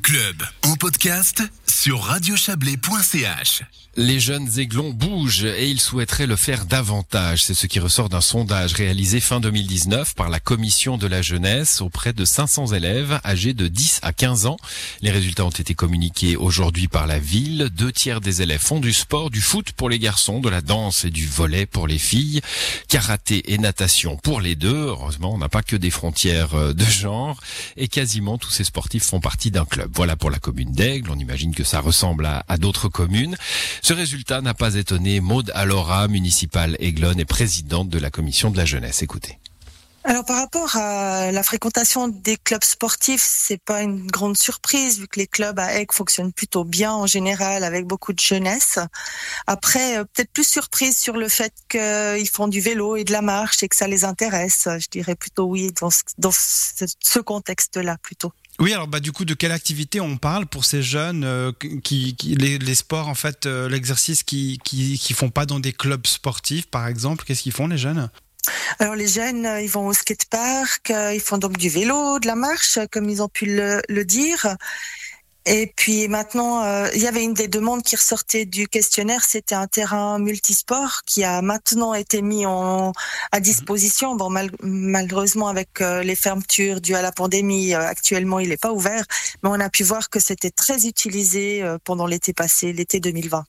Club. En podcast sur radiochablais.ch. Les jeunes aiglons bougent et ils souhaiteraient le faire davantage. C'est ce qui ressort d'un sondage réalisé fin 2019 par la commission de la jeunesse auprès de 500 élèves âgés de 10 à 15 ans. Les résultats ont été communiqués aujourd'hui par la ville. Deux tiers des élèves font du sport, du foot pour les garçons, de la danse et du volet pour les filles, karaté et natation pour les deux. Heureusement, on n'a pas que des frontières euh, de genre et quasiment tous ces sportifs font partie d'un club. Voilà pour la commune d'Aigle. On imagine que ça ressemble à, d'autres communes. Ce résultat n'a pas étonné Maude Alora, municipale aiglonne et présidente de la commission de la jeunesse. Écoutez. Alors par rapport à la fréquentation des clubs sportifs, c'est pas une grande surprise vu que les clubs à Aigle fonctionnent plutôt bien en général avec beaucoup de jeunesse. Après, euh, peut-être plus surprise sur le fait qu'ils font du vélo et de la marche et que ça les intéresse. Je dirais plutôt oui dans ce, dans ce contexte-là plutôt. Oui, alors bah du coup, de quelle activité on parle pour ces jeunes euh, qui, les, sports en fait, euh, l'exercice qui, qui qui font pas dans des clubs sportifs, par exemple, qu'est-ce qu'ils font les jeunes? Alors les jeunes, euh, ils vont au skatepark, ils font donc du vélo, de la marche, comme ils ont pu le dire. Et puis maintenant, euh, il y avait une des demandes qui ressortait du questionnaire, c'était un terrain multisport qui a maintenant été mis en, à disposition. Bon, mal, malheureusement avec euh, les fermetures dues à la pandémie, euh, actuellement il n'est pas ouvert, mais on a pu voir que c'était très utilisé euh, pendant l'été passé, l'été 2020.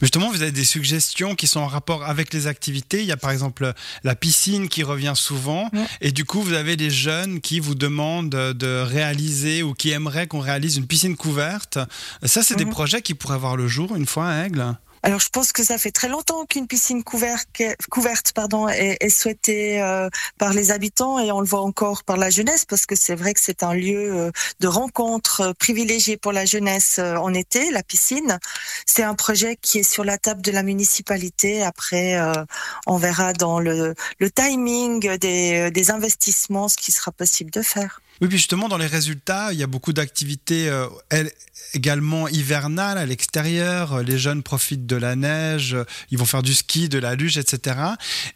Justement, vous avez des suggestions qui sont en rapport avec les activités. Il y a par exemple la piscine qui revient souvent. Et du coup, vous avez des jeunes qui vous demandent de réaliser ou qui aimeraient qu'on réalise une piscine couverte. Ça, c'est des projets qui pourraient avoir le jour une fois à Aigle? Alors je pense que ça fait très longtemps qu'une piscine couverte, couverte pardon, est, est souhaitée euh, par les habitants et on le voit encore par la jeunesse parce que c'est vrai que c'est un lieu euh, de rencontre euh, privilégié pour la jeunesse en été, la piscine. C'est un projet qui est sur la table de la municipalité. Après, on verra dans le, le timing des, des investissements ce qui sera possible de faire. Oui, puis justement, dans les résultats, il y a beaucoup d'activités euh, également hivernales à l'extérieur. Les jeunes profitent de la neige, ils vont faire du ski, de la luge, etc.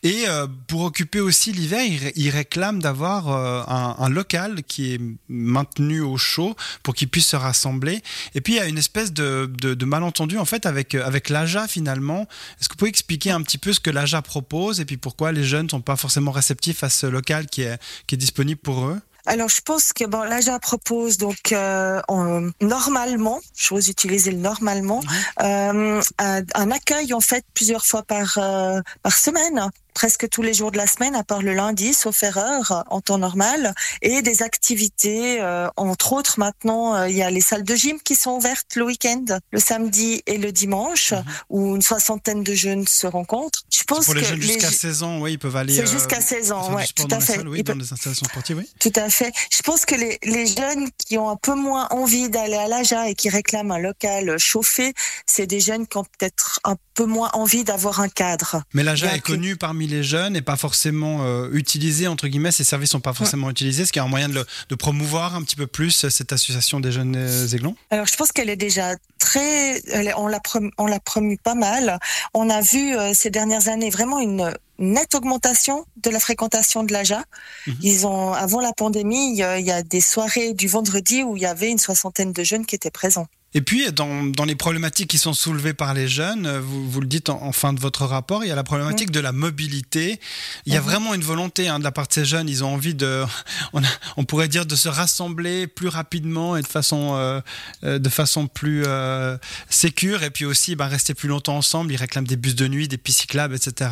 Et euh, pour occuper aussi l'hiver, ils, réclament d'avoir euh, un, un, local qui est maintenu au chaud pour qu'ils puissent se rassembler. Et puis, il y a une espèce de, de, de malentendu, en fait, avec, avec l'AJA, finalement. Est-ce que vous pouvez expliquer un petit peu ce que l'AJA propose et puis pourquoi les jeunes ne sont pas forcément réceptifs à ce local qui est, qui est disponible pour eux? Alors, je pense que bon, l'AJA propose donc euh, en, normalement, j'ose utiliser le normalement, euh, un, un, accueil en fait plusieurs fois par euh, par semaine presque tous les jours de la semaine, à part le lundi, sauf erreur, en temps normal, et des activités, euh, entre autres maintenant, euh, il y a les salles de gym qui sont ouvertes le week-end, le samedi et le dimanche, mm-hmm. où une soixantaine de jeunes se rencontrent. Je pense pour les que jeunes jusqu'à 16 ans, oui, ils peuvent aller. C'est jusqu'à 16 ans, ouais, tout à fait. Salles, oui, dans les installations sportives, oui. Tout à fait. Je pense que les, les jeunes qui ont un peu moins envie d'aller à l'AJA et qui réclament un local chauffé, c'est des jeunes qui ont peut-être un peu moins envie d'avoir un cadre. Mais l'AJA est connu parmi les jeunes et pas forcément euh, utilisé entre guillemets ces services sont pas forcément ouais. utilisés ce qui est un moyen de, le, de, promouvoir un petit peu plus cette association des jeunes euh, aiglons alors je pense qu'elle est déjà très on l'a on l'a promu pas mal on a vu euh, ces dernières années vraiment une nette augmentation de la fréquentation de l'AJA. Mmh. Ils ont, avant la pandémie, y, a, il y a des soirées du vendredi où il y avait une soixantaine de jeunes qui étaient présents. Et puis, dans, dans, les problématiques qui sont soulevées par les jeunes, vous, vous le dites en, en, fin de votre rapport, il y a la problématique mmh. de la mobilité. Il y a mmh. vraiment une volonté hein, de la part de ces jeunes. Ils ont envie de, on, a, on pourrait dire, de se rassembler plus rapidement et de façon, euh, de façon plus euh, sécure. Et puis aussi, bah, rester plus longtemps ensemble. Ils réclament des bus de nuit, des pistes cyclables, etc.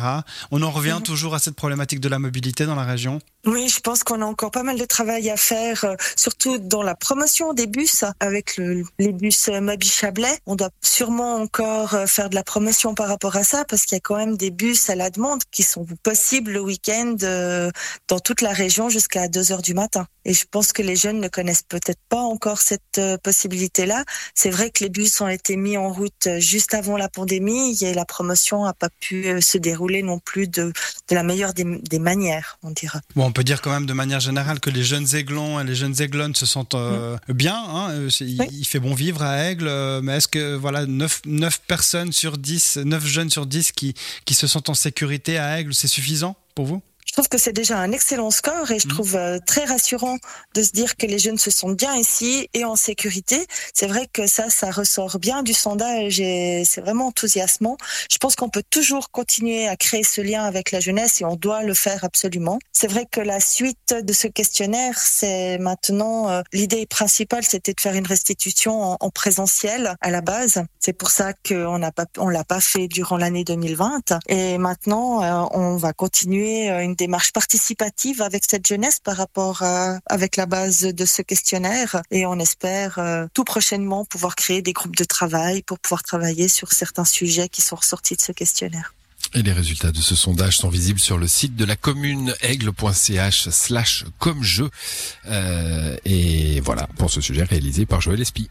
On en revient mmh. toujours à cette problématique de la mobilité dans la région. Oui, je pense qu'on a encore pas mal de travail à faire, euh, surtout dans la promotion des bus avec le, les bus Moby Chablais. On doit sûrement encore euh, faire de la promotion par rapport à ça parce qu'il y a quand même des bus à la demande qui sont possibles le week-end euh, dans toute la région jusqu'à 2 heures du matin. Et je pense que les jeunes ne connaissent peut-être pas encore cette possibilité-là. C'est vrai que les bus ont été mis en route juste avant la pandémie et la promotion n'a pas pu se dérouler non plus de, de la meilleure des, des manières, on dira. Bon, on peut dire quand même de manière générale que les jeunes aiglons et les jeunes aiglonnes se sentent euh, mmh. bien. Hein, il, oui. il, fait bon vivre à Aigle, euh, mais est-ce que voilà 9, 9 personnes sur 10, 9 jeunes sur 10 qui, qui se sentent en sécurité à Aigle, c'est suffisant pour vous? Je trouve que c'est déjà un excellent score et je mmh. trouve euh, très rassurant de se dire que les jeunes se sentent bien ici et en sécurité. C'est vrai que ça, ça ressort bien du sondage et c'est vraiment enthousiasmant. Je pense qu'on peut toujours continuer à créer ce lien avec la jeunesse et on doit le faire absolument. C'est vrai que la suite de ce questionnaire, c'est maintenant euh, l'idée principale, c'était de faire une restitution en, présentiel à la base. C'est pour ça qu'on n'a pas, on l'a pas fait durant l'année 2020. Et maintenant, euh, on va continuer une démarche participative avec cette jeunesse par rapport à, avec la base de ce questionnaire. Et on espère tout prochainement pouvoir créer des groupes de travail pour pouvoir travailler sur certains sujets qui sont ressortis de ce questionnaire. Et les résultats de ce sondage sont visibles sur le site de la commune aigle.ch slash comme jeu. Euh, et voilà pour ce sujet réalisé par Joël Espy.